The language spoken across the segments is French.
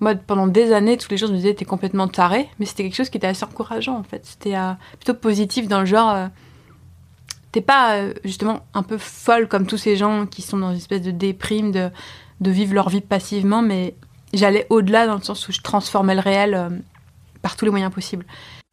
Moi, pendant des années, tous les jours, je me disais, t'es complètement taré, mais c'était quelque chose qui était assez encourageant, en fait. C'était euh, plutôt positif dans le genre, euh, t'es pas, euh, justement, un peu folle comme tous ces gens qui sont dans une espèce de déprime, de, de vivre leur vie passivement, mais j'allais au-delà dans le sens où je transformais le réel par tous les moyens possibles.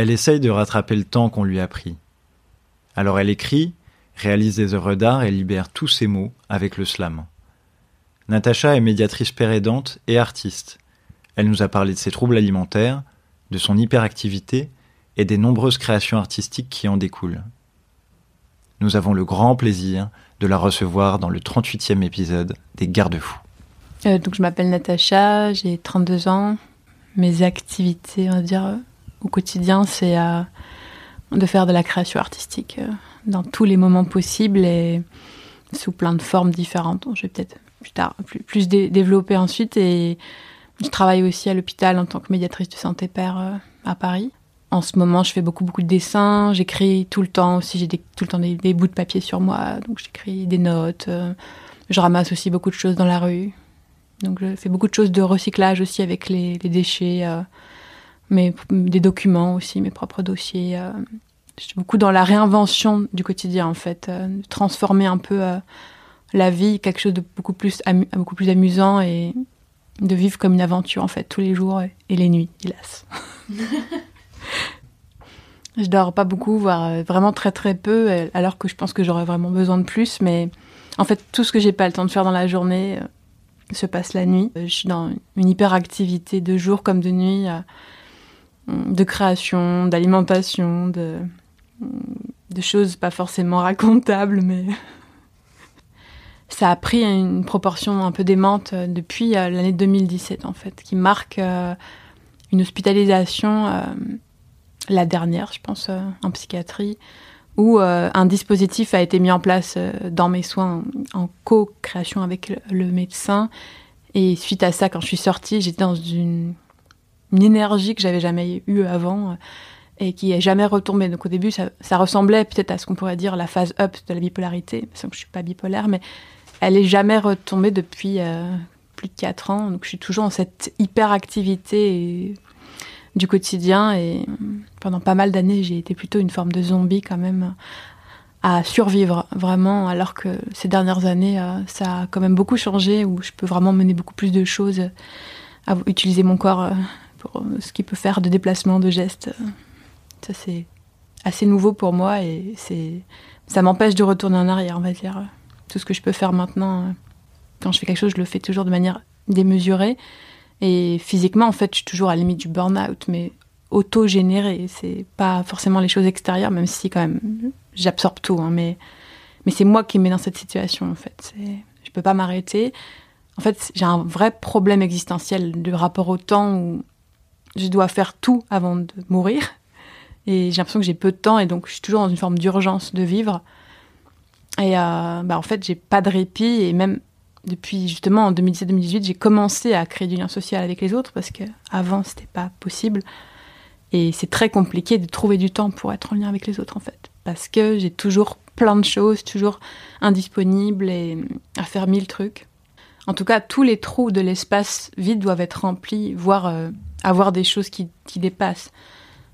Elle essaye de rattraper le temps qu'on lui a pris. Alors elle écrit, réalise des œuvres d'art et libère tous ses mots avec le slam. Natacha est médiatrice pérédante et artiste. Elle nous a parlé de ses troubles alimentaires, de son hyperactivité et des nombreuses créations artistiques qui en découlent. Nous avons le grand plaisir de la recevoir dans le 38e épisode des Garde-fous. Euh, donc je m'appelle Natacha, j'ai 32 ans. Mes activités, on va dire, euh, au quotidien, c'est euh, de faire de la création artistique euh, dans tous les moments possibles et sous plein de formes différentes. Je vais peut-être plus tard plus, plus dé développer ensuite. Et je travaille aussi à l'hôpital en tant que médiatrice de santé père euh, à Paris. En ce moment, je fais beaucoup beaucoup de dessins. J'écris tout le temps aussi. J'ai tout le temps des, bouts de papier sur moi, donc j'écris des notes. Je ramasse aussi beaucoup de choses dans la rue. Donc je fais beaucoup de choses de recyclage aussi avec les déchets, euh, mais des documents aussi, mes propres dossiers. Euh. Je suis beaucoup dans la réinvention du quotidien en fait, euh, transformer un peu euh, la vie, quelque chose de beaucoup plus, beaucoup plus amusant et de vivre comme une aventure en fait tous les jours et, et les nuits, hélas. je dors pas beaucoup, voire vraiment très très peu, alors que je pense que j'aurais vraiment besoin de plus. Mais en fait, tout ce que j'ai pas le temps de faire dans la journée euh, se passe la nuit. Je suis dans une hyperactivité de jour comme de nuit, euh, de création, d'alimentation, de, choses pas forcément racontables, mais ça a pris une proportion un peu démente depuis euh, l'année 2017 en fait, qui marque euh, une hospitalisation, euh, la dernière, je pense, euh, en psychiatrie, où euh, un dispositif a été mis en place euh, dans mes soins en co-création avec le, médecin. Et suite à ça, quand je suis sortie, j'étais dans une, une, énergie que j'avais jamais eue avant et qui est jamais retombée. Donc au début, ça, ressemblait peut-être à ce qu'on pourrait dire la phase up de la bipolarité, parce que je suis pas bipolaire, mais elle est jamais retombée depuis euh, plus de 4 ans. Donc je suis toujours dans cette hyperactivité du quotidien et pendant pas mal d'années, j'ai été plutôt une forme de zombie quand même à survivre vraiment, alors que ces dernières années, euh, ça a quand même beaucoup changé, où je peux vraiment mener beaucoup plus de choses, à utiliser mon corps euh, pour ce qu'il peut faire de déplacement, de gestes. Ça, c'est assez nouveau pour moi et ça m'empêche de retourner en arrière, on va dire. Tout ce que je peux faire maintenant, euh, quand je fais quelque chose, je le fais toujours de manière démesurée. Et physiquement, en fait, je suis toujours à la limite du burn-out, mais auto-généré. C'est pas forcément les choses extérieures, même si quand même j'absorbe tout. Hein, mais mais c'est moi qui me mets dans cette situation, en fait. Je peux pas m'arrêter. En fait, j'ai un vrai problème existentiel de rapport au temps je dois faire tout avant de mourir. Et j'ai l'impression que j'ai peu de temps et donc je suis toujours dans une forme d'urgence de vivre. Et euh, bah en fait, j'ai pas de répit et même depuis justement en 2017-2018, j'ai commencé à créer du lien social avec les autres parce que avant c'était pas possible. Et c'est très compliqué de trouver du temps pour être en lien avec les autres en fait, parce que j'ai toujours plein de choses, toujours indisponible et à faire mille trucs. En tout cas, tous les trous de l'espace vide doivent être remplis, voire euh, avoir des choses qui, qui dépassent.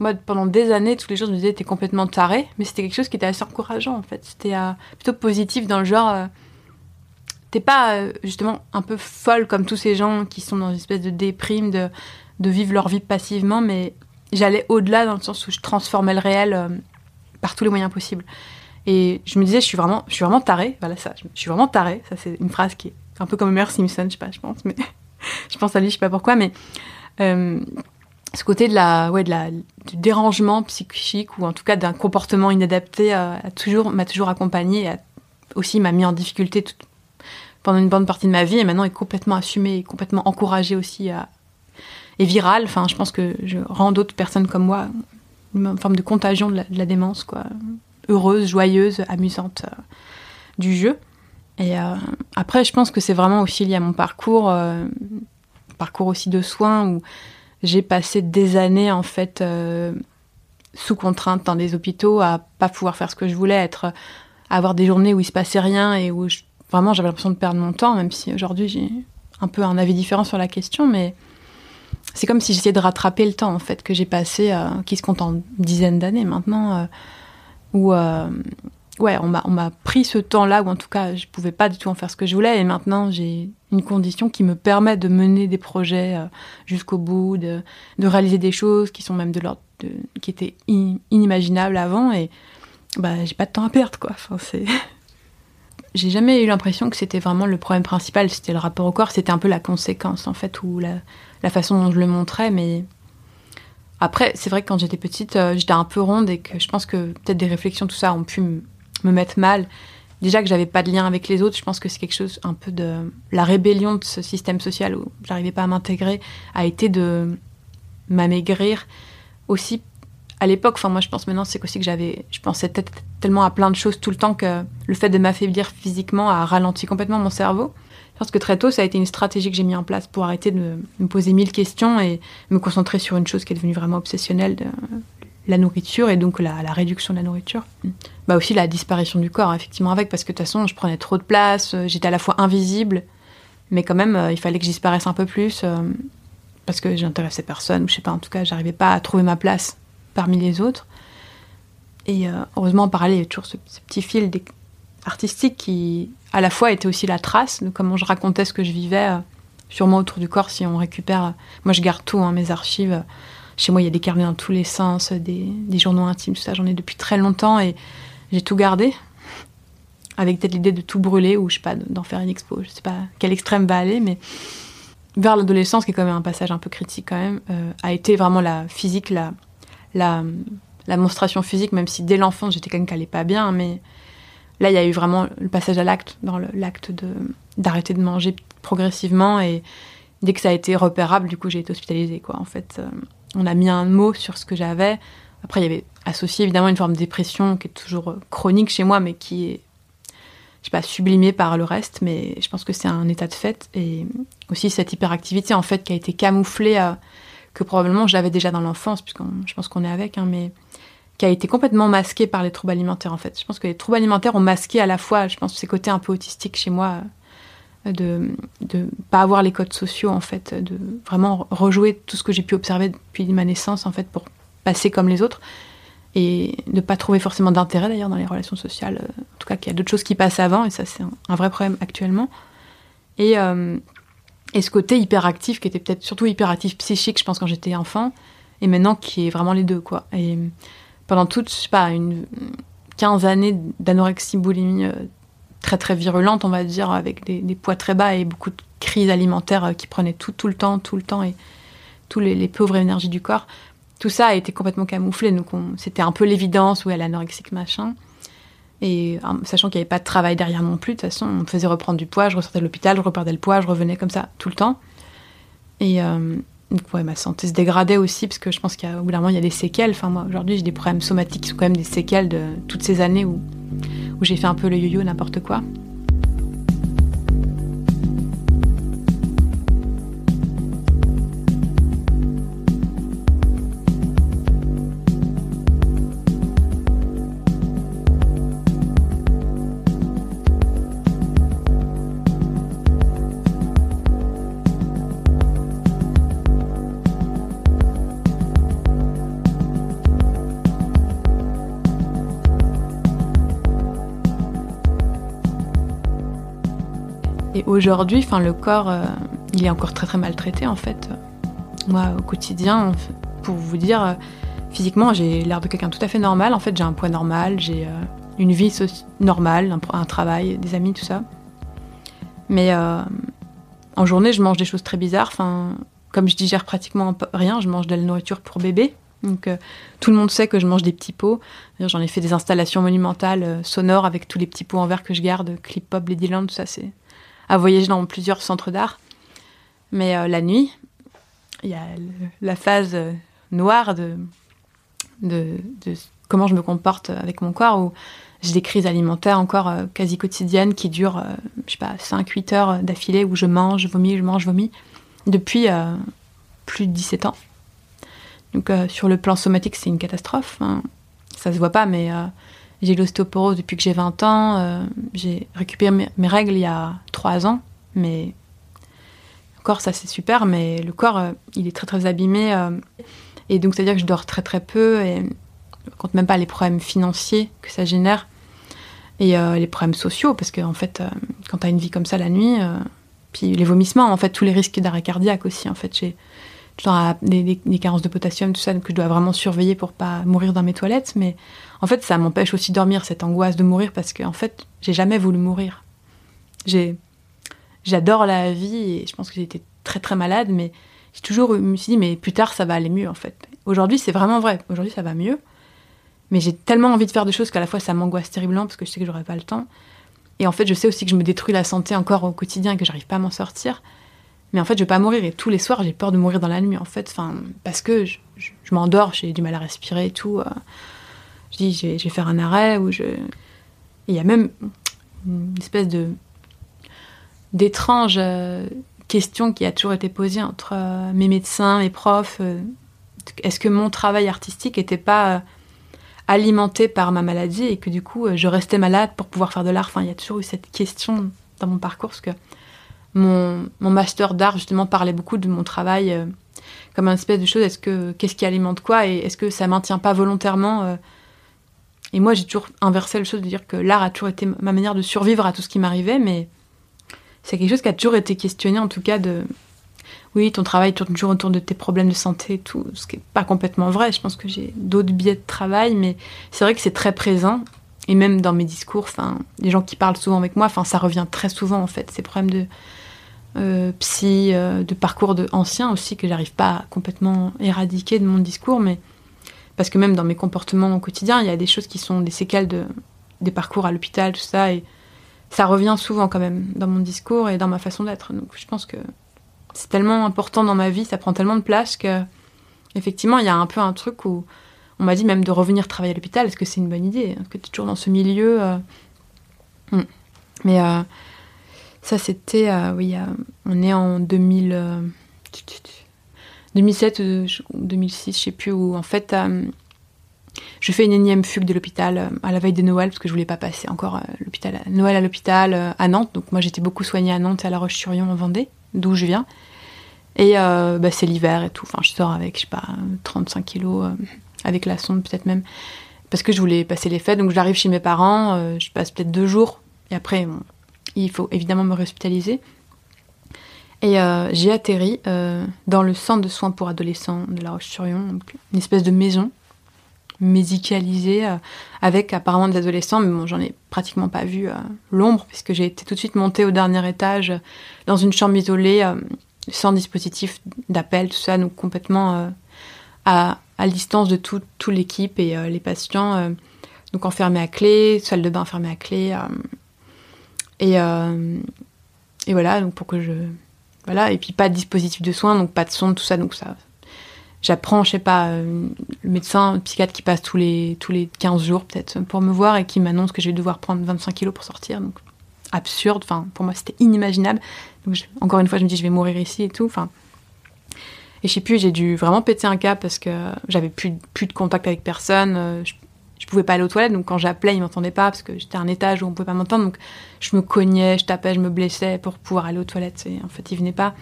Moi, pendant des années, tous les jours, je me disais, t'es complètement taré, mais c'était quelque chose qui était assez encourageant, en fait. C'était euh, plutôt positif dans le genre, euh, t'es pas, euh, justement, un peu folle comme tous ces gens qui sont dans une espèce de déprime, de, de vivre leur vie passivement, mais j'allais au-delà dans le sens où je transformais le réel par tous les moyens possibles. Et je me disais, je suis vraiment, je suis vraiment tarée. Voilà ça, je suis vraiment tarée. Ça, c'est une phrase qui est un peu comme Homer Simpson, je sais pas, je pense, mais je pense à lui, je sais pas pourquoi, mais ce côté de la, ouais, de la, du dérangement psychique ou en tout cas d'un comportement inadapté euh, a toujours, m'a toujours accompagné, et aussi m'a mis en difficulté pendant une bonne partie de ma vie et maintenant est complètement assumé et complètement encouragé aussi à, et viral. Enfin, je pense que je rends d'autres personnes comme moi une forme de contagion de la, démence, quoi. Heureuse, joyeuse, amusante euh, du jeu. Et euh, après, je pense que c'est vraiment aussi lié à mon parcours, euh, parcours aussi de soins où j'ai passé des années en fait sous contrainte dans des hôpitaux à pas pouvoir faire ce que je voulais, être, à avoir des journées où il se passait rien et où vraiment j'avais l'impression de perdre mon temps, même si aujourd'hui j'ai un peu un avis différent sur la question, mais c'est comme si j'essayais de rattraper le temps en fait que j'ai passé, euh, qui se compte en dizaines d'années maintenant, euh, où euh, ouais, on m'a on m'a pris ce temps-là où en tout cas je pouvais pas du tout en faire ce que je voulais et maintenant j'ai une condition qui me permet de mener des projets jusqu'au bout, de, de, réaliser des choses qui sont même de l'ordre qui étaient inimaginables avant et bah j'ai pas de temps à perdre quoi. Enfin c'est j'ai jamais eu l'impression que c'était vraiment le problème principal, c'était le rapport au corps, c'était un peu la conséquence en fait, ou la, la façon dont je le montrais, mais après, c'est vrai que quand j'étais petite, euh, j'étais un peu ronde et que je pense que peut-être des réflexions, tout ça, ont pu me mettre mal. Déjà que j'avais pas de lien avec les autres, je pense que c'est quelque chose un peu de la rébellion de ce système social où j'arrivais pas à m'intégrer, a été de m'amaigrir aussi à l'époque, enfin moi je pense maintenant, c'est aussi que j'avais, je pensais tellement à plein de choses tout le temps que le fait de m'affaiblir physiquement a ralenti complètement mon cerveau. Je pense que très tôt, ça a été une stratégie que j'ai mis en place pour arrêter de me poser mille questions et me concentrer sur une chose qui est devenue vraiment obsessionnelle, la nourriture et donc la, réduction de la nourriture. Bah aussi la disparition du corps, effectivement, avec, parce que de toute façon, je prenais trop de place, euh, j'étais à la fois invisible, mais quand même, euh, il fallait que je disparaisse un peu plus, euh, parce que j'intéressais personne, ou je sais pas, en tout cas, j'arrivais pas à trouver ma place parmi les autres. Et heureusement, en parallèle, il y a toujours ce, ce petit fil artistique qui, à la fois, était aussi la trace de comment je racontais ce que je vivais, euh, sûrement autour du corps, si on récupère. Moi, je garde tout, hein, mes archives. Chez moi, il y a des carnets dans tous les sens, des, journaux intimes, tout ça. J'en ai depuis très longtemps et j'ai tout gardé. Avec peut-être l'idée de tout brûler ou, je sais pas, d'en faire une expo. Je sais pas quel extrême va aller, mais vers l'adolescence, qui est quand même un passage un peu critique quand même, euh, a été vraiment la physique, la, la, la monstration physique, même si dès l'enfance, j'étais quelqu'un qui allait pas bien, mais Là, il y a eu vraiment le passage à l'acte, dans l'acte d'arrêter de manger progressivement. Et dès que ça a été repérable, du coup, j'ai été hospitalisée. Quoi. En fait, euh, on a mis un mot sur ce que j'avais. Après, il y avait associé évidemment une forme de dépression qui est toujours euh, chronique chez moi, mais qui est, je sais pas, sublimée par le reste. Mais je pense que c'est un état de fait. Et aussi cette hyperactivité, en fait, qui a été camouflée, que probablement j'avais déjà dans l'enfance, puisque je pense qu'on est avec, hein, mais qui a été complètement masqué par les troubles alimentaires en fait. Je pense que les troubles alimentaires ont masqué à la fois, je pense, ces côtés un peu autistiques chez moi, de ne pas avoir les codes sociaux en fait, de vraiment rejouer tout ce que j'ai pu observer depuis ma naissance en fait pour passer comme les autres et ne pas trouver forcément d'intérêt d'ailleurs dans les relations sociales. Euh, en tout cas, qu'il y a d'autres choses qui passent avant et ça c'est un, vrai problème actuellement. Et, euh, et ce côté hyperactif qui était peut-être surtout hyperactif psychique, je pense quand j'étais enfant, et maintenant qui est vraiment les deux quoi. Et pendant toute, je sais pas, une 15 années d'anorexie boulimie euh, très très virulente, on va dire, avec des, poids très bas et beaucoup de crises alimentaires euh, qui prenaient tout, tout le temps, tout le temps, et tous les, pauvres énergies du corps. Tout ça a été complètement camouflé, donc c'était un peu l'évidence, où elle est anorexique, machin. Et sachant qu'il n'y avait pas de travail derrière non plus, de toute façon, on me faisait reprendre du poids, je ressortais de l'hôpital, je reperdais le poids, je revenais comme ça tout le temps. Et, euh, ouais, ma santé se dégradait aussi parce que je pense qu'au bout d'un moment il y a des séquelles. Enfin moi aujourd'hui j'ai des problèmes somatiques qui sont quand même des séquelles de toutes ces années où, où j'ai fait un peu le yo-yo n'importe quoi. Aujourd'hui, enfin, le corps, euh, il est encore très très maltraité en fait. Moi, au quotidien, pour vous dire, euh, physiquement, j'ai l'air de quelqu'un tout à fait normal. En fait, j'ai un poids normal, j'ai euh, une vie normale, un, travail, des amis, tout ça. Mais en journée, je mange des choses très bizarres. Enfin, comme je digère pratiquement rien, je mange de la nourriture pour bébé. Donc tout le monde sait que je mange des petits pots. J'en ai fait des installations monumentales sonores avec tous les petits pots en verre que je garde, Clip Pop, Ladyland, tout ça. C'est à voyager dans plusieurs centres d'art. Mais euh, la nuit, il y a la phase euh, noire de, comment je me comporte avec mon corps, où j'ai des crises alimentaires encore euh, quasi quotidiennes qui durent, je sais pas, 5-8 heures d'affilée, où je mange, je vomis, je mange, je vomis, depuis plus de 17 ans. Donc sur le plan somatique, c'est une catastrophe. Hein. Ça se voit pas, mais j'ai l'ostéoporose depuis que j'ai 20 ans. Euh, j'ai récupéré mes, règles il y a 3 ans, mais encore ça c'est super, mais le corps il est très très abîmé. et donc c'est-à-dire que je dors très très peu et je compte même pas les problèmes financiers que ça génère et les problèmes sociaux parce que en fait quand tu as une vie comme ça la nuit, puis les vomissements, en fait tous les risques d'arrêt cardiaque aussi en fait j'ai genre des, carences de potassium, tout ça, que je dois vraiment surveiller pour pas mourir dans mes toilettes. Mais en fait, ça m'empêche aussi de dormir, cette angoisse de mourir, parce que en fait, j'ai jamais voulu mourir. J'ai, j'adore la vie et je pense que été très très malade, mais j'ai toujours je me suis dit, mais plus tard, ça va aller mieux en fait. Aujourd'hui, c'est vraiment vrai. Aujourd'hui, ça va mieux. Mais j'ai tellement envie de faire des choses qu'à la fois, ça m'angoisse terriblement parce que je sais que j'aurai pas le temps. Et en fait, je sais aussi que je me détruis la santé encore au quotidien que j'arrive pas à m'en sortir mais en fait, je vais pas mourir. Et tous les soirs, j'ai peur de mourir dans la nuit, en fait. Parce que je, m'endors, j'ai du mal à respirer et tout. Euh, je dis, je vais, faire un arrêt. Ou je... Il y a même une espèce de d'étrange euh, question qui a toujours été posée entre euh, mes médecins, mes profs. Est-ce que mon travail artistique n'était pas alimenté par ma maladie et que du coup, je restais malade pour pouvoir faire de l'art? Enfin, il y a toujours eu cette question dans mon parcours, parce que mon, master d'art justement parlait beaucoup de mon travail euh, comme une espèce de chose. Est-ce que qu'est-ce qui alimente quoi et est-ce que ça maintient pas volontairement euh... Et moi, j'ai toujours inversé le chose de dire que l'art a toujours été ma manière de survivre à tout ce qui m'arrivait, mais c'est quelque chose qui a toujours été questionné, en tout cas de oui, ton travail tourne toujours autour de tes problèmes de santé et tout, ce qui n'est pas complètement vrai. Je pense que j'ai d'autres biais de travail, mais c'est vrai que c'est très présent. Et même dans mes discours, enfin, les gens qui parlent souvent avec moi, enfin, ça revient très souvent en fait, ces problèmes de euh, psy, euh, de parcours de anciens aussi que j'arrive pas à complètement éradiquer de mon discours, mais parce que même dans mes comportements au quotidien, il y a des choses qui sont des séquelles de des parcours à l'hôpital, tout ça, et ça revient souvent quand même dans mon discours et dans ma façon d'être. Donc je pense que c'est tellement important dans ma vie, ça prend tellement de place que effectivement il y a un peu un truc où on m'a dit même de revenir travailler à l'hôpital. Est-ce que c'est une bonne idée? Est-ce que tu es toujours dans ce milieu euh... Mais euh, ça, c'était. Euh, oui, on est en 2000, 2007 ou 2006, je sais plus, où en fait. euh, je fais une énième fugue de l'hôpital euh, à la veille de Noël parce que je voulais pas passer encore l'hôpital Noël à l'hôpital à Nantes. Donc moi j'étais beaucoup soignée à Nantes et à La Roche-sur-Yon en Vendée, d'où je viens. Et euh, bah, c'est l'hiver et tout. Enfin, je sors avec, je sais pas, 35 kilos, euh, avec la sonde peut-être même. Parce que je voulais passer les fêtes. Donc j'arrive chez mes parents, euh, je passe peut-être deux jours. Et après, bon, il faut évidemment me réhospitaliser. Et euh, j'ai atterri euh, dans le centre de soins pour adolescents de La Roche-sur-Yon, une espèce de maison médicalisée euh, avec apparemment des adolescents, mais bon, j'en ai pratiquement pas vu l'ombre puisque j'ai été tout de suite montée au dernier étage dans une chambre isolée sans dispositif d'appel, tout ça, donc complètement à, distance de toute tout l'équipe et les patients, donc enfermés à clé, salle de bain fermée à clé. Et, et voilà, donc pour que je voilà. Et puis pas de dispositif de soins donc pas de sonde tout ça donc ça j'apprends je sais pas euh, le médecin le psychiatre qui passe tous les tous les 15 jours peut-être pour me voir et qui m'annonce que je vais devoir prendre 25 kilos pour sortir donc absurde enfin pour moi c'était inimaginable. Donc encore une fois je me dis je vais mourir ici et tout enfin. Et je sais plus j'ai dû vraiment péter un cap parce que j'avais plus plus de contact avec personne euh, je pouvais pas aller aux toilettes, donc quand j'appelais, ils m'entendaient pas parce que j'étais à un étage où on pouvait pas m'entendre. Donc je me cognais, je tapais, je me blessais pour pouvoir aller aux toilettes. Et en fait, ils venaient pas.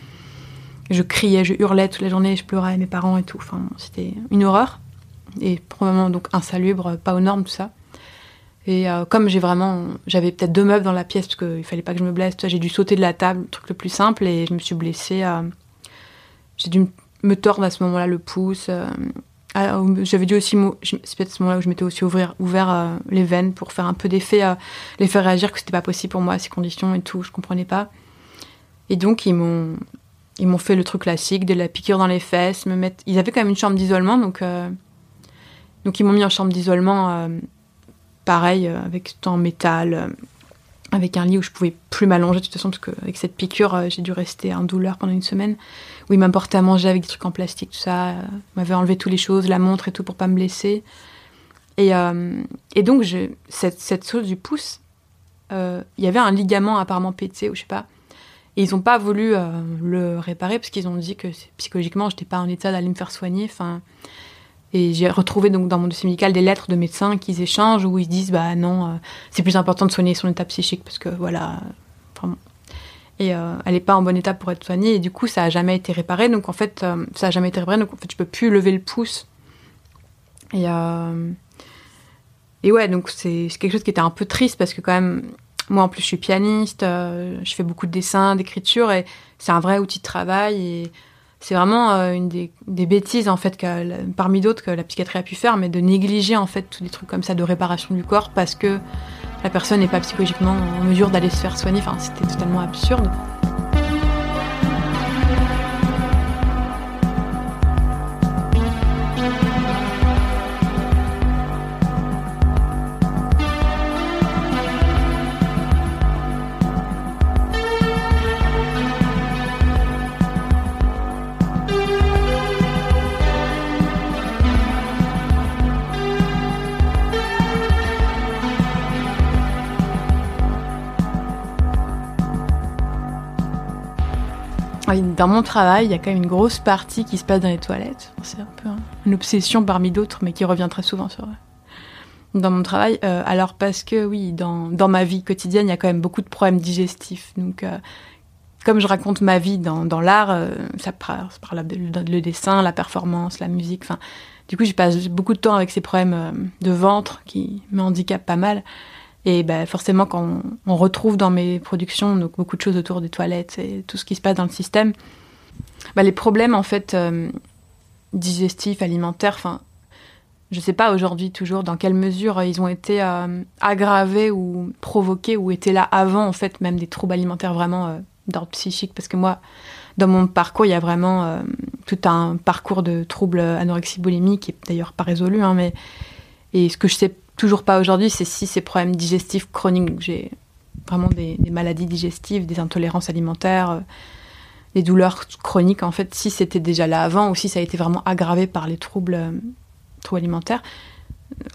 Je criais, je hurlais toute la journée, je pleurais à mes parents et tout. Enfin, c'était une horreur. Et probablement donc insalubre, pas aux normes, tout ça. Et euh, comme j'ai vraiment. J'avais peut-être deux meubles dans la pièce parce qu'il fallait pas que je me blesse, j'ai dû sauter de la table, le truc le plus simple, et je me suis blessée. Euh, j'ai dû me tordre à ce moment-là le pouce. euh, J'avais dû aussi, mo- je- c'est peut-être ce moment-là où je m'étais aussi ouvrir, ouvert euh, les veines pour faire un peu d'effet, euh, les faire réagir que c'était pas possible pour moi ces conditions et tout, je comprenais pas. Et donc ils m'ont, fait le truc classique de la piqûre dans les fesses, me mettre. Ils avaient quand même une chambre d'isolement, donc euh, donc ils m'ont mis en chambre d'isolement, pareil avec tout en métal, avec un lit où je pouvais plus m'allonger de toute façon parce qu'avec cette piqûre j'ai dû rester en douleur pendant une semaine où ils m'apportaient à manger avec des trucs en plastique tout ça euh, ils m'avaient enlevé toutes les choses la montre et tout pour pas me blesser et, euh, donc je, cette, cette chose du pouce euh, il y avait un ligament apparemment pété ou je sais pas et ils ont pas voulu euh, le réparer parce qu'ils ont dit que psychologiquement j'étais pas en état d'aller me faire soigner enfin et j'ai retrouvé donc dans mon dossier médical des lettres de médecins qu'ils échangent où ils disent bah non, euh, c'est plus important de soigner son état psychique parce que voilà, euh. Et euh, elle n'est pas en bon état pour être soignée. Et du coup ça a jamais été réparé. Donc en fait euh, ça a jamais été réparé. Donc en fait je peux plus lever le pouce. Et euh, et ouais donc c'est quelque chose qui était un peu triste parce que quand même moi en plus je suis pianiste, je fais beaucoup de dessins, d'écriture et c'est un vrai outil de travail. Et c'est vraiment une des, des bêtises en fait que, parmi d'autres que la psychiatrie a pu faire, mais de négliger en fait tous des trucs comme ça de réparation du corps parce que la personne n'est pas psychologiquement en mesure d'aller se faire soigner. Enfin, c'était totalement absurde. Dans mon travail, il y a quand même une grosse partie qui se passe dans les toilettes. C'est un peu un- une obsession parmi d'autres, mais qui revient très souvent dans mon travail. Euh, alors parce que oui, dans, dans ma vie quotidienne, il y a quand même beaucoup de problèmes digestifs. Donc, euh, comme je raconte ma vie dans, dans l'art, euh, ça par, par le, le dessin, la performance, la musique. Enfin, du coup, je passe beaucoup de temps avec ces problèmes de ventre qui me handicapent pas mal. Et ben, forcément, quand on, retrouve dans mes productions donc, beaucoup de choses autour des toilettes et tout ce qui se passe dans le système, ben, les problèmes en fait euh, digestifs, alimentaires, enfin, je sais pas aujourd'hui toujours dans quelle mesure ils ont été euh, aggravés ou provoqués ou étaient là avant en fait même des troubles alimentaires vraiment euh, d'ordre psychique. Parce que moi dans mon parcours il y a vraiment tout un parcours de troubles anorexie boulimie qui est d'ailleurs pas résolu hein, mais et ce que je sais toujours pas aujourd'hui c'est si ces problèmes digestifs chroniques j'ai vraiment des, maladies digestives des intolérances alimentaires euh, des douleurs chroniques en fait si c'était déjà là avant ou si ça a été vraiment aggravé par les troubles euh, troubles alimentaires.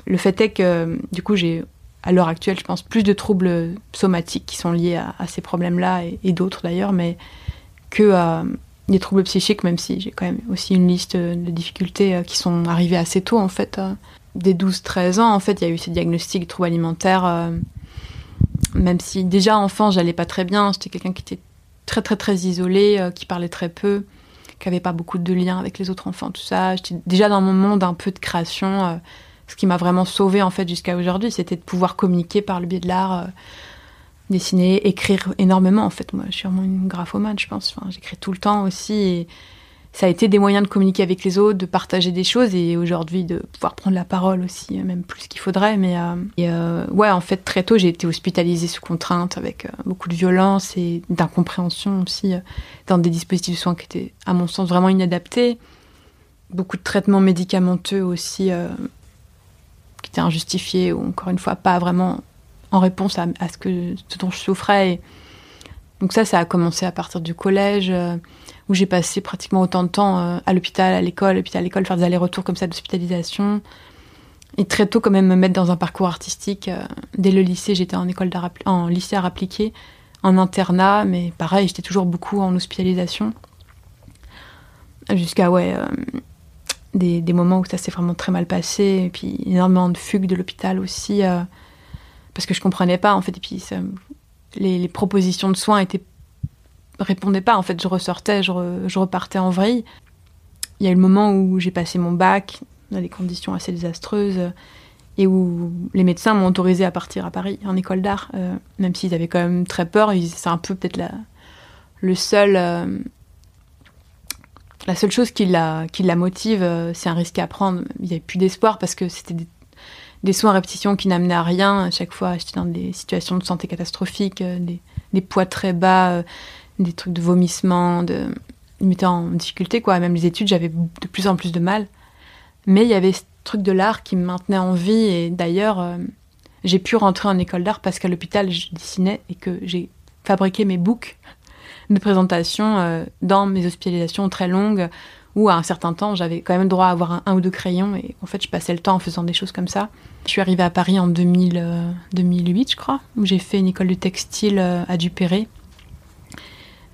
Le fait est que, du coup, j'ai, à l'heure actuelle, je pense, plus de troubles somatiques qui sont liés à, ces problèmes-là, et, et d'autres d'ailleurs, mais que euh, des troubles psychiques, même si j'ai quand même aussi une liste de difficultés euh, qui sont arrivées assez tôt, en fait. Dès 12-13 ans, en fait, il y a eu ces diagnostics de troubles alimentaires, euh, même si déjà enfant, j'allais pas très bien, j'étais quelqu'un qui était très, très, très isolé, euh, qui parlait très peu qui avait pas beaucoup de liens avec les autres enfants, tout ça. J'étais déjà dans mon monde un peu de création. euh, ce qui m'a vraiment sauvée en fait jusqu'à aujourd'hui, c'était de pouvoir communiquer par le biais de l'art, dessiner, écrire énormément. En fait, moi, je suis vraiment une graphomane, je pense. J'écris tout le temps aussi. Ça a été des moyens de communiquer avec les autres, de partager des choses et aujourd'hui de pouvoir prendre la parole aussi, euh, même plus qu'il faudrait. Mais euh, et, euh, ouais, en fait, très tôt, j'ai été hospitalisée sous contrainte avec beaucoup de violence et d'incompréhension aussi dans des dispositifs de soins qui étaient, à mon sens, vraiment inadaptés. Beaucoup de traitements médicamenteux aussi qui étaient injustifiés ou encore une fois pas vraiment en réponse à, ce, que, ce dont je souffrais. Donc ça, ça a commencé à partir du collège, où j'ai passé pratiquement autant de temps euh, à l'hôpital, à l'école, l'hôpital, à l'école, faire des allers-retours comme ça d'hospitalisation. Et très tôt, quand même, me mettre dans un parcours artistique. euh, dès le lycée, j'étais en école en lycée art appliqué, en internat, mais pareil, j'étais toujours beaucoup en hospitalisation. Jusqu'à, ouais, euh, des, des moments où ça s'est vraiment très mal passé, et puis énormément de fugues de l'hôpital aussi, parce que je comprenais pas, en fait, et puis les propositions de soins étaient répondaient pas. En fait, je ressortais, je, je repartais en vrille. Il y a eu le moment où j'ai passé mon bac dans des conditions assez désastreuses et où les médecins m'ont autorisé à partir à Paris en école d'art, euh, même s'ils avaient quand même très peur. C'est un peu peut-être la- le seul, euh, la seule chose qui la, qui la motive, euh, c'est un risque à prendre. Il n'y avait plus d'espoir parce que c'était des, soins à répétition qui n'amenaient à rien. À chaque fois, j'étais dans des situations de santé catastrophiques, des, des, poids très bas, des trucs de vomissement, de me en difficulté quoi. Même les études, j'avais de plus en plus de mal. Mais il y avait ce truc de l'art qui me maintenait en vie et d'ailleurs, euh, j'ai pu rentrer en école d'art parce qu'à l'hôpital, je dessinais et que j'ai fabriqué mes books de présentation euh, dans mes hospitalisations très longues où à un certain temps j'avais quand même droit à avoir un, ou deux crayons et en fait je passais le temps en faisant des choses comme ça. Je suis arrivée à Paris en 2000, euh, 2008 je crois où j'ai fait une école de textile à Dupéré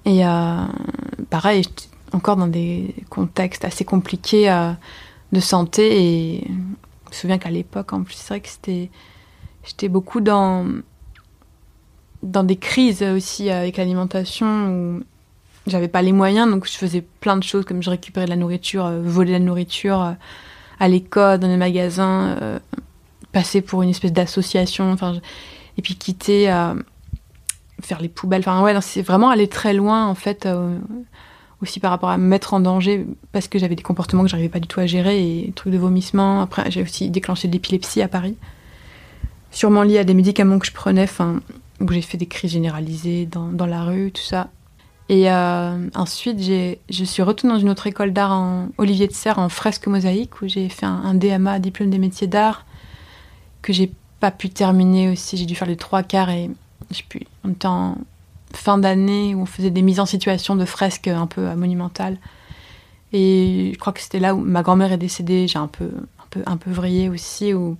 et euh, pareil encore dans des contextes assez compliqués euh, de santé et je me souviens qu'à l'époque en plus c'est vrai que c'était j'étais beaucoup dans dans des crises aussi avec l'alimentation où j'avais pas les moyens, donc je faisais plein de choses, comme je récupérais de la nourriture, euh, voler de la nourriture euh, à l'école, dans les magasins, euh, passer pour une espèce d'association, enfin, et puis quitter, euh, faire les poubelles. Enfin, ouais, c'est vraiment aller très loin, en fait, euh, aussi par rapport à me mettre en danger, parce que j'avais des comportements que j'arrivais pas du tout à gérer, et trucs de vomissement. Après, j'ai aussi déclenché de l'épilepsie à Paris, sûrement lié à des médicaments que je prenais, enfin, où j'ai fait des crises généralisées dans, dans la rue, tout ça. Et euh, ensuite, je suis retournée dans une autre école d'art en Olivier de Serre en fresque mosaïque où j'ai fait un, un, DMA, diplôme des métiers d'art, que j'ai pas pu terminer aussi. J'ai dû faire les trois quarts et je pu, on était fin d'année où on faisait des mises en situation de fresques un peu monumentales. Et je crois que c'était là où ma grand-mère est décédée. J'ai un peu, un peu, un peu vrillé aussi où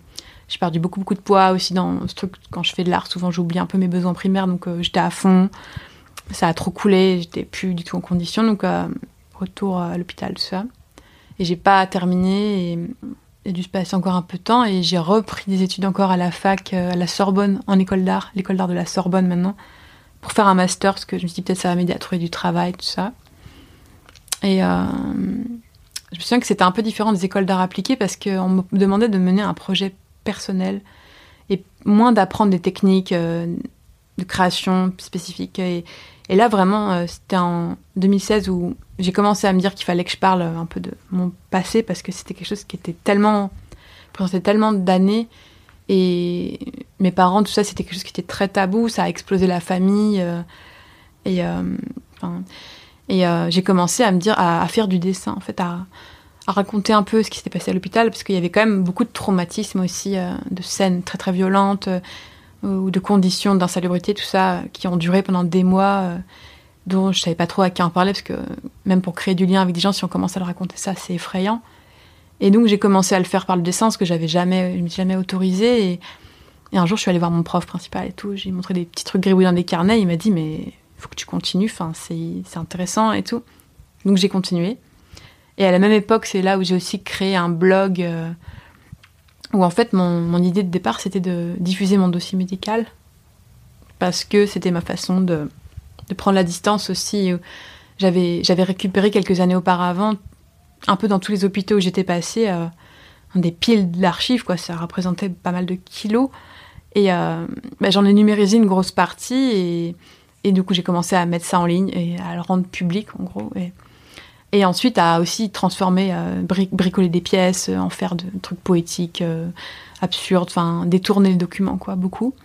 j'ai perdu beaucoup, beaucoup de poids aussi dans ce truc. Quand je fais de l'art, souvent j'oublie un peu mes besoins primaires, donc euh, j'étais à fond ça a trop coulé, j'étais plus du tout en condition, donc euh, retour à l'hôpital, tout ça. Et j'ai pas terminé, il a dû se passer encore un peu de temps, et j'ai repris des études encore à la fac, euh, à la Sorbonne, en école d'art, l'école d'art de la Sorbonne maintenant, pour faire un master, parce que je me suis dit peut-être ça va m'aider à trouver du travail, tout ça. Et euh, je me souviens que c'était un peu différent des écoles d'art appliquées, parce qu'on me demandait de mener un projet personnel, et moins d'apprendre des techniques euh, de création spécifiques. Et, et là, vraiment, c'était en 2016 où j'ai commencé à me dire qu'il fallait que je parle un peu de mon passé parce que c'était quelque chose qui était tellement. présentait tellement d'années. Et mes parents, tout ça, c'était quelque chose qui était très tabou. Ça a explosé la famille. Euh, et euh, et euh, j'ai commencé à me dire, à, faire du dessin, en fait, à, à raconter un peu ce qui s'était passé à l'hôpital parce qu'il y avait quand même beaucoup de traumatisme aussi, de scènes très très violentes ou de conditions d'insalubrité, tout ça, qui ont duré pendant des mois, dont je savais pas trop à qui en parler, parce que même pour créer du lien avec des gens, si on commence à le raconter ça, c'est effrayant. Et donc j'ai commencé à le faire par le dessin, ce que j'avais jamais, je me suis jamais autorisé. Et, un jour, je suis allée voir mon prof principal et tout. J'ai montré des petits trucs gribouillés dans des carnets. Il m'a dit, mais il faut que tu continues. C'est intéressant et tout. Donc j'ai continué. Et à la même époque, c'est là où j'ai aussi créé un blog. Euh, où en fait mon idée de départ c'était de diffuser mon dossier médical parce que c'était ma façon de, de, prendre la distance aussi. J'avais récupéré quelques années auparavant, un peu dans tous les hôpitaux où j'étais passée, euh, des piles d'archives, quoi. Ça représentait pas mal de kilos. Et euh, bah, j'en ai numérisé une grosse partie et, et du coup j'ai commencé à mettre ça en ligne et à le rendre public en gros. Et, et ensuite à aussi transformer, euh, bri bricoler des pièces, euh, en faire de trucs poétiques, absurdes, enfin détourner le document quoi, beaucoup.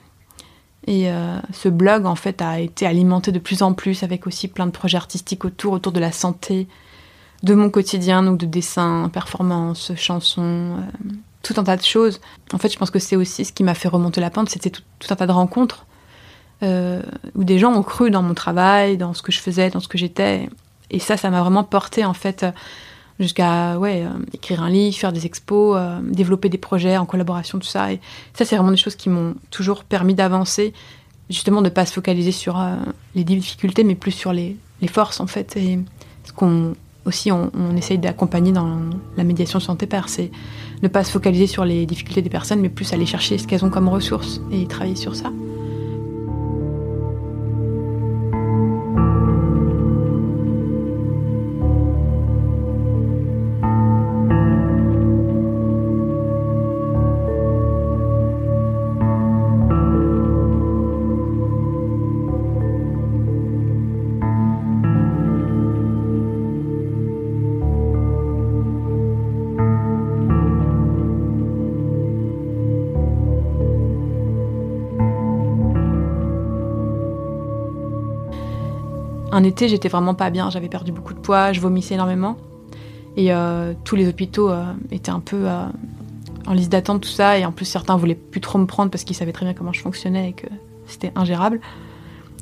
Et euh, ce blog en fait a été alimenté de plus en plus avec aussi plein de projets artistiques autour, autour de la santé, de mon quotidien, donc de dessin, performances, chansons, euh, tout un tas de choses. En fait, je pense que c'est aussi ce qui m'a fait remonter la pente, c'était tout, tout, un tas de rencontres euh, où des gens ont cru dans mon travail, dans ce que je faisais, dans ce que j'étais et ça, ça m'a vraiment porté en fait jusqu'à ouais, euh, écrire un livre, faire des expos, euh, développer des projets en collaboration, tout ça. Et ça, c'est vraiment des choses qui m'ont toujours permis d'avancer, justement de ne pas se focaliser sur euh, les difficultés, mais plus sur les, les, forces en fait. Et ce qu'on aussi on, on essaye d'accompagner dans la médiation santé père, c'est ne pas se focaliser sur les difficultés des personnes, mais plus aller chercher ce qu'elles ont comme ressources et travailler sur ça. Un été, j'étais vraiment pas bien. J'avais perdu beaucoup de poids, je vomissais énormément. Et euh, tous les hôpitaux euh, étaient un peu euh, en liste d'attente, tout ça. Et en plus, certains voulaient plus trop me prendre parce qu'ils savaient très bien comment je fonctionnais et que c'était ingérable.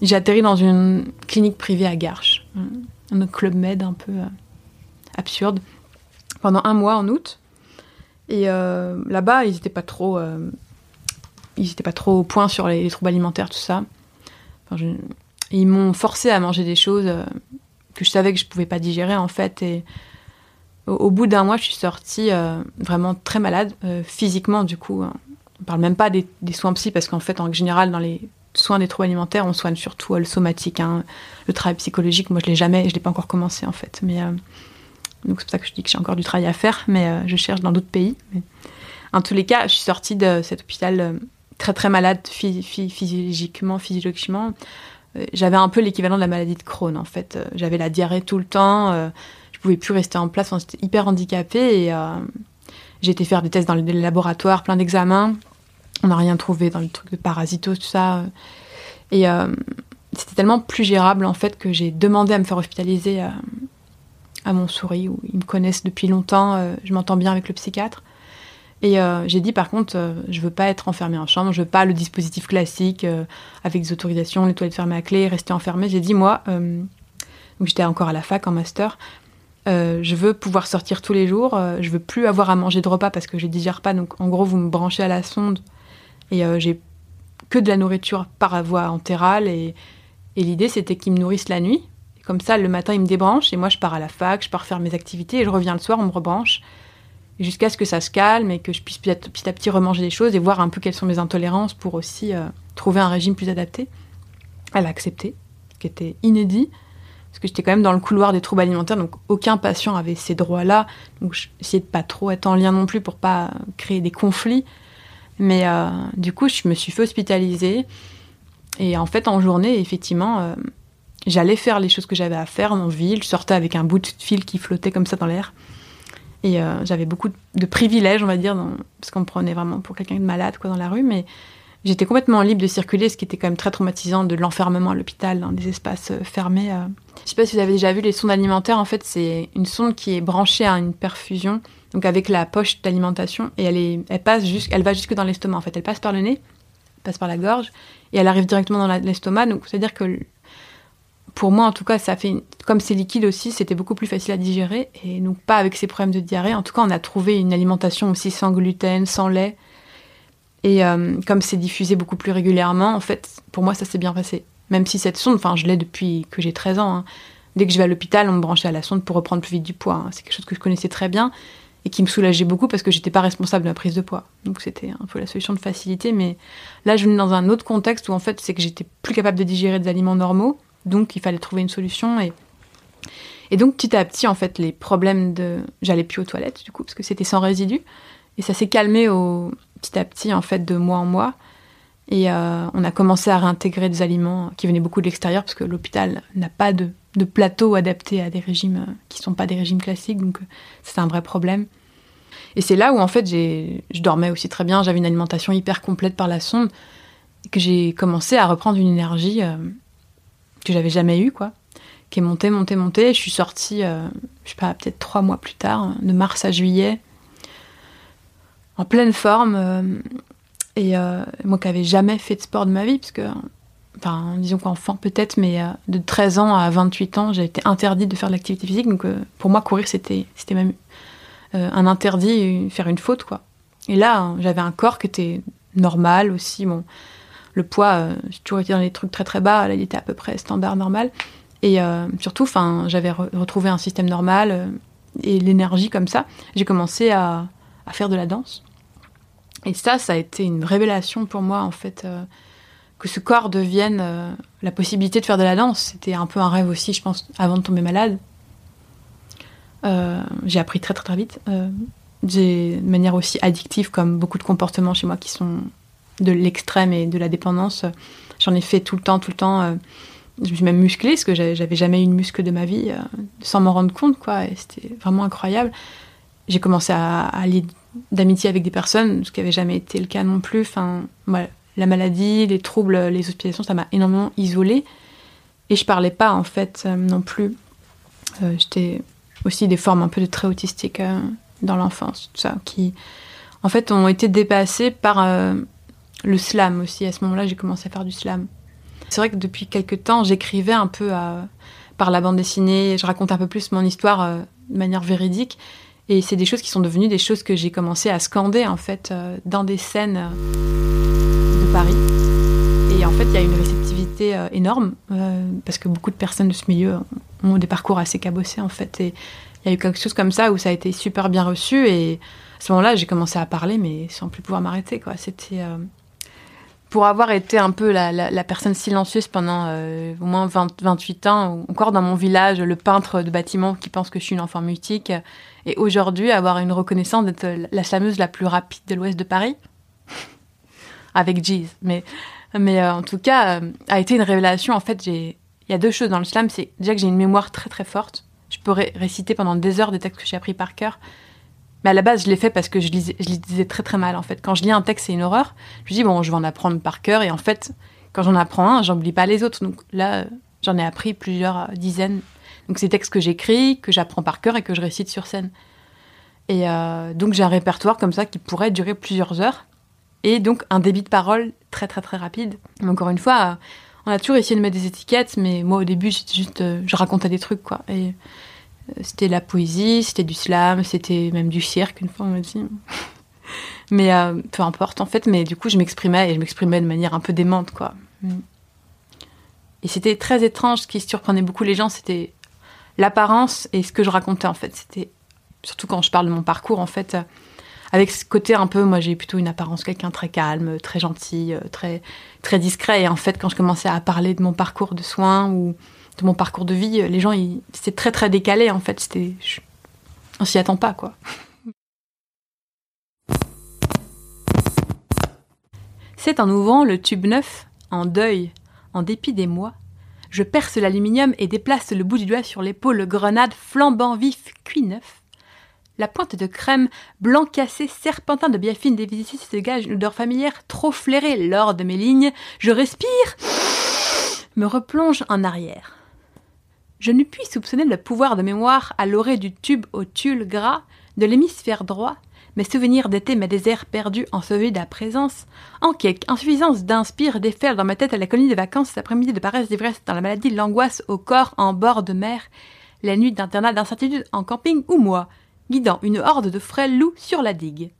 J'ai atterri dans une clinique privée à Garches, un, club med un peu absurde, pendant un mois en août. Et là-bas, ils n'étaient pas trop, ils pas trop au point sur les, les troubles alimentaires, tout ça. Ils m'ont forcé à manger des choses euh, que je savais que je pouvais pas digérer en fait. Et au, bout d'un mois, je suis sortie euh, vraiment très malade, euh, physiquement du coup. hein. On parle même pas des, soins psy parce qu'en fait, en général, dans les soins des troubles alimentaires, on soigne surtout le somatique. hein. Le travail psychologique, moi, je l'ai jamais, je l'ai pas encore commencé en fait. Mais donc c'est pour ça que je dis que j'ai encore du travail à faire, mais je cherche dans d'autres pays. Mais en tous les cas, je suis sortie de cet hôpital très très malade phy- phy- physiologiquement, J'avais un peu l'équivalent de la maladie de Crohn en fait. Euh, J'avais la diarrhée tout le temps, euh, je pouvais plus rester en place, j'étais hyper handicapée et euh, j'ai été faire des tests dans les laboratoires, plein d'examens. On n'a rien trouvé dans le truc de parasitose, tout ça. Et euh, c'était tellement plus gérable en fait que j'ai demandé à me faire hospitaliser euh, à Montsouris où ils me connaissent depuis longtemps. euh, je m'entends bien avec le psychiatre. Et euh, j'ai dit par contre, euh, je veux pas être enfermée en chambre, je veux pas le dispositif classique euh, avec des autorisations, les toilettes fermées à clé, rester enfermée. J'ai dit moi, euh, donc j'étais encore à la fac en master, je veux pouvoir sortir tous les jours, je veux plus avoir à manger de repas parce que je digère pas. Donc en gros, vous me branchez à la sonde et j'ai que de la nourriture par voie entérale et, et l'idée c'était qu'ils me nourrissent la nuit. Comme ça, le matin, ils me débranchent et moi je pars à la fac, je pars faire mes activités et je reviens le soir, on me rebranche jusqu'à ce que ça se calme et que je puisse petit à petit, remanger des choses et voir un peu quelles sont mes intolérances pour aussi euh, trouver un régime plus adapté. Elle a accepté, ce qui était inédit, parce que j'étais quand même dans le couloir des troubles alimentaires, donc aucun patient avait ces droits-là, donc j'essayais de pas trop être en lien non plus pour pas créer des conflits. Mais euh, du coup, je me suis fait hospitaliser. Et en fait, en journée, effectivement, euh, j'allais faire les choses que j'avais à faire en ville. Je sortais avec un bout de fil qui flottait comme ça dans l'air. Et euh, j'avais beaucoup de privilèges, on va dire, dans- parce qu'on me prenait vraiment pour quelqu'un de malade quoi, dans la rue. Mais j'étais complètement libre de circuler, ce qui était quand même très traumatisant de l'enfermement à l'hôpital dans des espaces euh, fermés. euh. Je sais pas si vous avez déjà vu les sondes alimentaires. En fait, c'est une sonde qui est branchée à une perfusion, donc avec la poche d'alimentation, et elle, est, elle, passe elle va jusque dans l'estomac. En fait, elle passe par le nez, passe par la gorge, et elle arrive directement dans l'estomac. Donc, c'est-à-dire que pour moi, en tout cas, ça fait comme c'est liquide aussi, c'était beaucoup plus facile à digérer et donc pas avec ces problèmes de diarrhée. En tout cas, on a trouvé une alimentation aussi sans gluten, sans lait. Et euh, comme c'est diffusé beaucoup plus régulièrement, en fait, pour moi, ça s'est bien passé. Même si cette sonde, enfin, je l'ai depuis que j'ai 13 ans. hein. Dès que je vais à l'hôpital, on me branchait à la sonde pour reprendre plus vite du poids. hein. C'est quelque chose que je connaissais très bien et qui me soulageait beaucoup parce que j'étais pas responsable de ma prise de poids. Donc c'était un peu la solution de facilité. Mais là, je venais dans un autre contexte où en fait, c'est que j'étais plus capable de digérer des aliments normaux. Donc il fallait trouver une solution et donc petit à petit en fait les problèmes de j'allais plus aux toilettes du coup parce que c'était sans résidus. Et ça s'est calmé au petit à petit en fait de mois en mois. Et euh, on a commencé à réintégrer des aliments qui venaient beaucoup de l'extérieur parce que l'hôpital n'a pas de, plateau adapté à des régimes euh, qui sont pas des régimes classiques. Donc euh, c'est un vrai problème. Et c'est là où en fait je dormais aussi très bien. J'avais une alimentation hyper complète par la sonde que j'ai commencé à reprendre une énergie que j'avais jamais eue quoi qui est montée, montée, montée. Je suis sortie, euh, je sais pas, peut-être trois mois plus tard, de mars à juillet, en pleine forme. euh, et euh, moi qui n'avais jamais fait de sport de ma vie, parce que, enfin, disons qu'enfant peut-être, mais euh, de 13 ans à 28 ans, j'ai été interdite de faire de l'activité physique. Donc pour moi, courir, c'était même un interdit, faire une faute, quoi. Et là, hein, j'avais un corps qui était normal aussi. Bon, le poids, euh, j'ai toujours été dans les trucs très très bas. Là, il était à peu près standard normal. Et euh, surtout, j'avais re- retrouvé un système normal euh, et l'énergie comme ça. J'ai commencé à, faire de la danse. Et ça, ça a été une révélation pour moi, en fait, que ce corps devienne la possibilité de faire de la danse. C'était un peu un rêve aussi, je pense, avant de tomber malade. J'ai appris très très très vite. J'ai de manière aussi addictive, comme beaucoup de comportements chez moi qui sont de l'extrême et de la dépendance. J'en ai fait tout le temps, tout le temps. euh, je me suis même musclée, parce que j'avais jamais eu de muscle de ma vie, euh, sans m'en rendre compte, quoi. C'était vraiment incroyable. J'ai commencé à, aller d'amitié avec des personnes, ce qui n'avait jamais été le cas non plus. Enfin, la maladie, les troubles, les hospitalisations, ça m'a énormément isolée. Et je parlais pas, en fait, euh, non plus. Euh, J'étais aussi des formes un peu de très autistiques euh, dans l'enfance, tout ça, qui, en fait, ont été dépassées par euh, le slam aussi. À ce moment-là, j'ai commencé à faire du slam. C'est vrai que depuis quelques temps, j'écrivais un peu à- par la bande dessinée, je raconte un peu plus mon histoire euh, de manière véridique. Et c'est des choses qui sont devenues des choses que j'ai commencé à scander, en fait, euh, dans des scènes euh, de Paris. Et en fait, il y a une réceptivité euh, énorme, euh, parce que beaucoup de personnes de ce milieu ont des parcours assez cabossés, en fait. Et il y a eu quelque chose comme ça où ça a été super bien reçu. Et à ce moment-là, j'ai commencé à parler, mais sans plus pouvoir m'arrêter, quoi. C'était. Pour avoir été un peu la, personne silencieuse pendant euh, au moins 20, 28 ans, encore dans mon village, le peintre de bâtiment qui pense que je suis une enfant mutique, et aujourd'hui avoir une reconnaissance d'être la slameuse la plus rapide de l'ouest de Paris, avec Jeez. Mais, mais euh, en tout cas, euh, a été une révélation. En fait, il y a deux choses dans le slam. C'est déjà que j'ai une mémoire très très forte. Je ré- réciter pendant des heures des textes que j'ai appris par cœur. Mais à la base, je l'ai fait parce que je, lisais, très très mal. En fait, quand je lis un texte, c'est une horreur. Je me dis bon, je vais en apprendre par cœur. Et en fait, quand j'en apprends un, j'oublie pas les autres. Donc là, j'en ai appris plusieurs euh, dizaines. Donc c'est textes que j'écris, que j'apprends par cœur et que je récite sur scène. Et euh, donc j'ai un répertoire comme ça qui pourrait durer plusieurs heures. Et donc un débit de parole très très très rapide. Mais encore une fois, euh, on a toujours essayé de mettre des étiquettes, mais moi au début j'étais juste, je racontais des trucs quoi. Et euh, c'était la poésie, c'était du slam, c'était même du cirque une fois on m'a dit. mais euh, peu importe en fait. Mais du coup je m'exprimais et je m'exprimais de manière un peu démente quoi. Mm. Et c'était très étrange. Ce qui surprenait beaucoup les gens, c'était l'apparence et ce que je racontais en fait. C'était surtout quand je parle de mon parcours en fait. euh, avec ce côté un peu, moi j'ai plutôt une apparence quelqu'un très calme, très gentil, très très discret. Et en fait, quand je commençais à parler de mon parcours de soins ou de mon parcours de vie, les gens, c'était très très décalé en fait. C'était, on s'y attend pas quoi. C'est en ouvrant le tube neuf, en deuil, en dépit des mois, je perce l'aluminium et déplace le bout du doigt sur l'épaule grenade flambant vif, cuit neuf. La pointe de crème, blanc cassé, serpentin de biafine dévisissé se dégage une odeur familière trop flairée lors de mes lignes. Je respire, me replonge en arrière. Je ne puis soupçonner le pouvoir de mémoire à l'orée du tube au tulle gras de l'hémisphère droit. Mes souvenirs d'été, mes déserts perdus, ensevelis de la présence, en quelque insuffisance d'inspire déferle dans ma tête à la colonie de vacances cet après-midi de paresse d'ivresse dans la maladie l'angoisse au corps en bord de mer, la nuit d'internat d'incertitude en camping ou moi, guidant une horde de frêles loups sur la digue.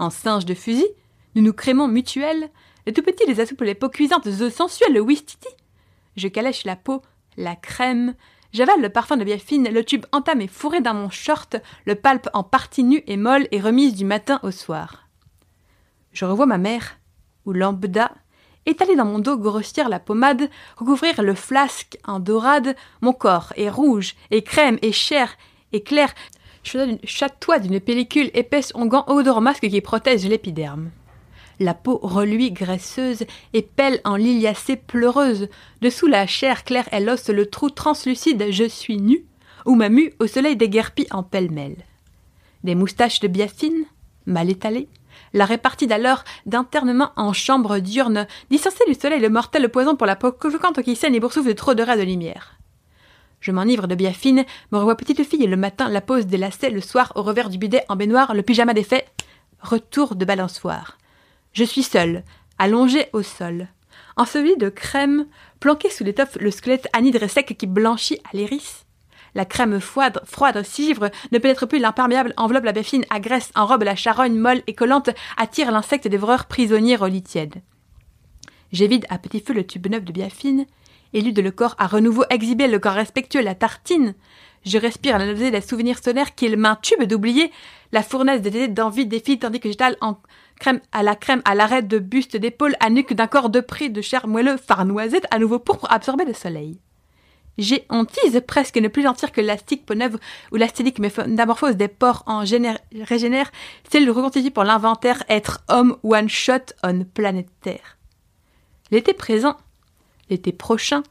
En singe de fusil, nous nous crémons mutuels, les tout petits les assouplent les peaux cuisantes œufs sensuels, le wistiti. Je calèche la peau, la crème, j'avale le parfum de biafine, le tube entamé fourré dans mon short, le palpe en partie nue et molle et remise du matin au soir. Je revois ma mère, ou lambda, étaler dans mon dos grossir la pommade, recouvrir le flasque en dorade, mon corps est rouge, et crème, et chair, et clair, chatoie d'une pellicule épaisse onguant odeur masque qui protège l'épiderme. La peau reluit graisseuse et pèle en liliacée pleureuse. Dessous la chair claire et l'os le trou translucide je suis nu, ou ma mue au soleil déguerpie en pêle-mêle. Des moustaches de biafine, mal étalées, la répartie d'alors d'internement en chambre diurne, distancée du soleil le mortel poison pour la peau conjoncante qui saigne et boursoufle de trop de raies de lumière. Je m'enivre de biafine, me revois petite fille le matin, la pose des le soir au revers du bidet en baignoire, le pyjama défait, retour de balançoire. Je suis seule, allongée au sol, enseveli de crème, planqué sous l'étoffe le squelette anhydre et sec qui blanchit à l'iris. La crème froide, froide, sigivre, ne pénètre plus l'imperméable, enveloppe la biafine, agresse, enrobe la charogne molle et collante, attire l'insecte dévoreur prisonnier au lit tiède. J'évide à petit feu le tube neuf de biafine, élude le corps à renouveau exhiber le corps respectueux, la tartine. Je respire la nausée des souvenirs sonnaires qu'il m'intube d'oublier, la fournaise des d'envie défile tandis que j'étale en crème à la crème à l'arrêt de buste d'épaule à nuque d'un corps de prix de chair moelleux phare noisette à nouveau pourpre absorbé de soleil. J'ai hantise presque ne plus sentir que l'élastique peau neuve ou l'astélique métamorphose des pores en génère, régénère, c'est le reconstitue pour l'inventaire être homme one shot on planète Terre. L'été présent, l'été prochain,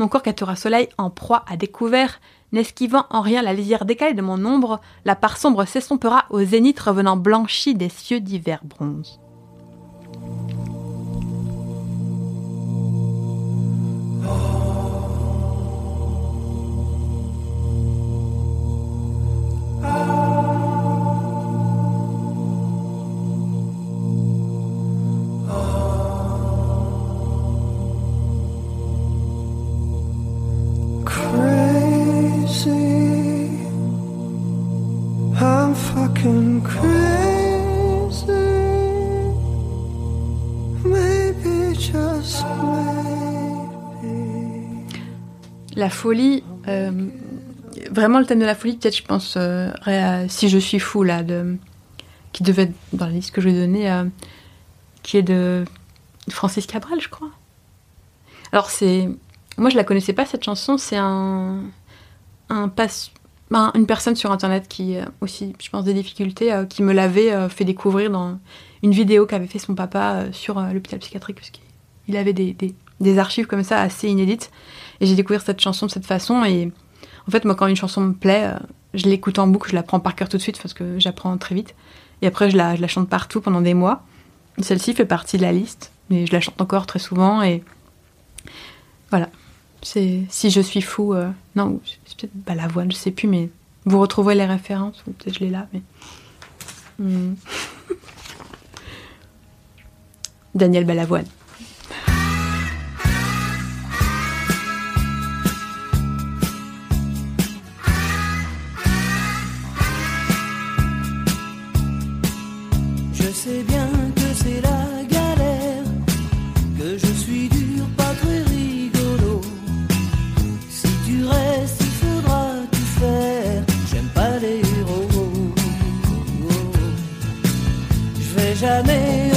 mon corps captera soleil en proie à découvert, n'esquivant en rien la lisière décalée de mon ombre, la part sombre s'estompera au zénith revenant blanchi des cieux d'hiver bronze. Folie, euh, vraiment le thème de la folie, peut-être je pense euh, à Si je suis fou, là, qui devait être dans la liste que je vais donner, euh, qui est de Francis Cabral, je crois. Alors c'est... Moi je la connaissais pas cette chanson, c'est un... passe... ben, une personne sur internet qui aussi, je pense, des difficultés, euh, qui me l'avait euh, fait découvrir dans une vidéo qu'avait fait son papa euh, sur euh, l'hôpital psychiatrique, parce qu'il avait des- des archives comme ça assez inédites. Et j'ai découvert cette chanson de cette façon. Et en fait, moi, quand une chanson me plaît, euh, je l'écoute en boucle, je la prends par cœur tout de suite parce que j'apprends très vite. Et après, je la, chante partout pendant des mois. Celle-ci fait partie de la liste, mais je la chante encore très souvent. Et voilà. C'est Si je suis fou. euh, non, c'est peut-être Balavoine, je sais plus, mais vous retrouverez les références, peut-être je l'ai là. Mais... Hmm. Daniel Balavoine. Jamais